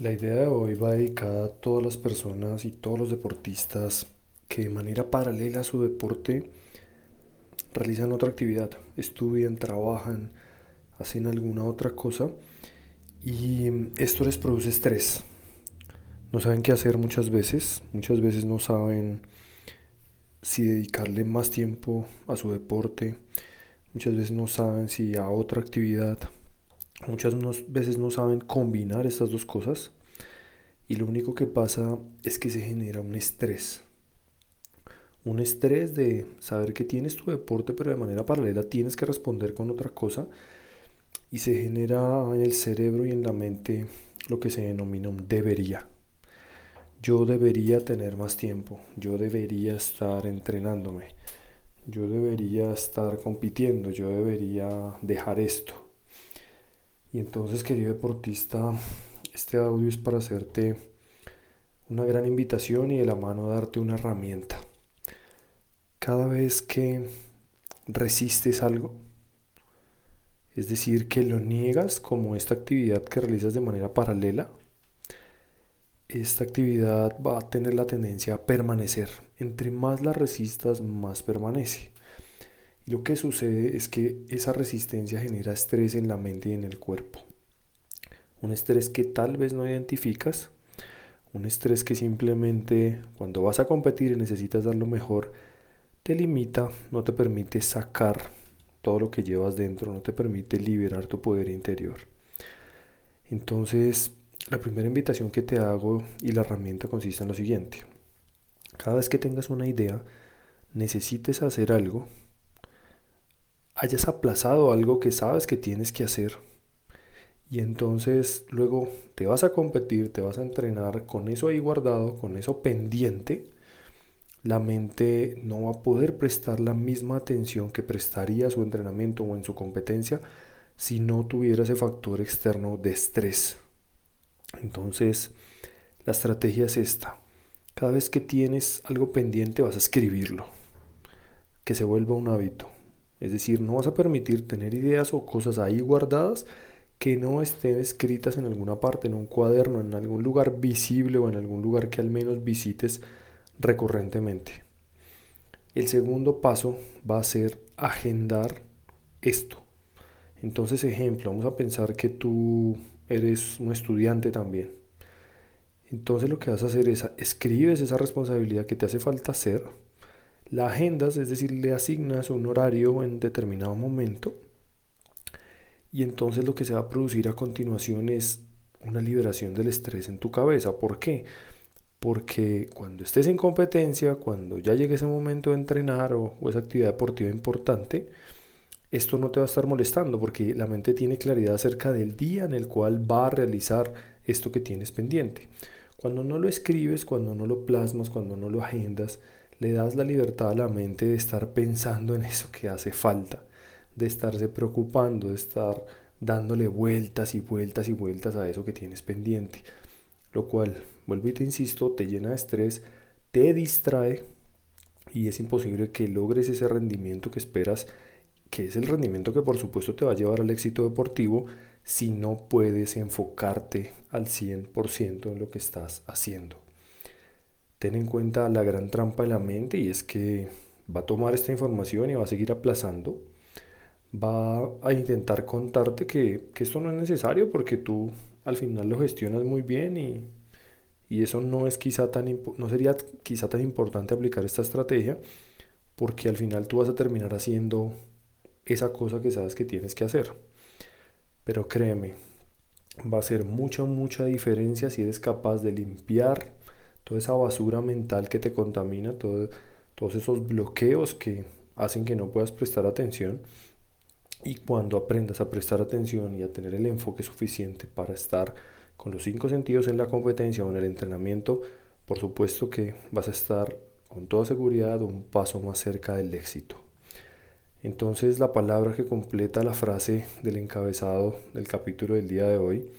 La idea de hoy va dedicada a todas las personas y todos los deportistas que de manera paralela a su deporte realizan otra actividad, estudian, trabajan, hacen alguna otra cosa y esto les produce estrés. No saben qué hacer muchas veces, muchas veces no saben si dedicarle más tiempo a su deporte, muchas veces no saben si a otra actividad, muchas veces no saben combinar estas dos cosas y lo único que pasa es que se genera un estrés. Un estrés de saber que tienes tu deporte pero de manera paralela tienes que responder con otra cosa y se genera en el cerebro y en la mente lo que se denomina un debería yo debería tener más tiempo, yo debería estar entrenándome, yo debería estar compitiendo, yo debería dejar esto. Y entonces, querido deportista, este audio es para hacerte una gran invitación y de la mano darte una herramienta. Cada vez que resistes algo, es decir, que lo niegas como esta actividad que realizas de manera paralela, esta actividad va a tener la tendencia a permanecer. Entre más la resistas, más permanece. Lo que sucede es que esa resistencia genera estrés en la mente y en el cuerpo. Un estrés que tal vez no identificas, un estrés que simplemente cuando vas a competir y necesitas dar lo mejor, te limita, no te permite sacar todo lo que llevas dentro, no te permite liberar tu poder interior. Entonces, la primera invitación que te hago y la herramienta consiste en lo siguiente. Cada vez que tengas una idea, necesites hacer algo, hayas aplazado algo que sabes que tienes que hacer y entonces luego te vas a competir, te vas a entrenar con eso ahí guardado, con eso pendiente, la mente no va a poder prestar la misma atención que prestaría a su entrenamiento o en su competencia si no tuviera ese factor externo de estrés. Entonces, la estrategia es esta. Cada vez que tienes algo pendiente vas a escribirlo, que se vuelva un hábito. Es decir, no vas a permitir tener ideas o cosas ahí guardadas que no estén escritas en alguna parte, en un cuaderno, en algún lugar visible o en algún lugar que al menos visites recurrentemente. El segundo paso va a ser agendar esto. Entonces, ejemplo, vamos a pensar que tú eres un estudiante también. Entonces lo que vas a hacer es escribes esa responsabilidad que te hace falta hacer, la agendas, es decir, le asignas un horario en determinado momento y entonces lo que se va a producir a continuación es una liberación del estrés en tu cabeza. ¿Por qué? Porque cuando estés en competencia, cuando ya llegue ese momento de entrenar o, o esa actividad deportiva importante, esto no te va a estar molestando porque la mente tiene claridad acerca del día en el cual va a realizar esto que tienes pendiente. Cuando no lo escribes, cuando no lo plasmas, cuando no lo agendas, le das la libertad a la mente de estar pensando en eso que hace falta, de estarse preocupando, de estar dándole vueltas y vueltas y vueltas a eso que tienes pendiente. Lo cual, vuelvo y te insisto, te llena de estrés, te distrae y es imposible que logres ese rendimiento que esperas que es el rendimiento que por supuesto te va a llevar al éxito deportivo si no puedes enfocarte al 100% en lo que estás haciendo. Ten en cuenta la gran trampa de la mente y es que va a tomar esta información y va a seguir aplazando. Va a intentar contarte que, esto no es necesario porque tú al final lo gestionas muy bien y, y eso no es quizá tan no sería quizá tan importante aplicar esta estrategia porque al final tú vas a terminar haciendo esa cosa que sabes que tienes que hacer. Pero créeme, va a ser mucha, mucha diferencia si eres capaz de limpiar toda esa basura mental que te contamina, todos esos bloqueos que hacen que no puedas prestar atención. Y cuando aprendas a prestar atención y a tener el enfoque suficiente para estar con los cinco sentidos en la competencia o en el entrenamiento, por supuesto que vas a estar con toda seguridad un paso más cerca del éxito. Entonces la palabra que completa la frase del encabezado del capítulo del día de hoy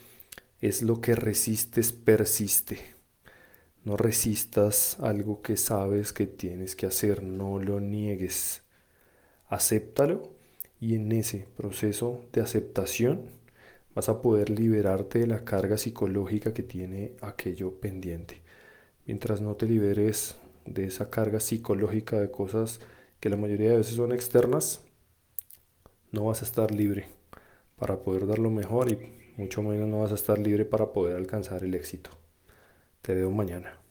es lo que resistes persiste. No resistas algo que sabes que tienes que hacer, no lo niegues. Acéptalo y en ese proceso de aceptación vas a poder liberarte de la carga psicológica que tiene aquello pendiente. Mientras no te liberes de esa carga psicológica de cosas que la mayoría de veces son externas, no vas a estar libre para poder dar lo mejor y mucho menos no vas a estar libre para poder alcanzar el éxito. Te veo mañana.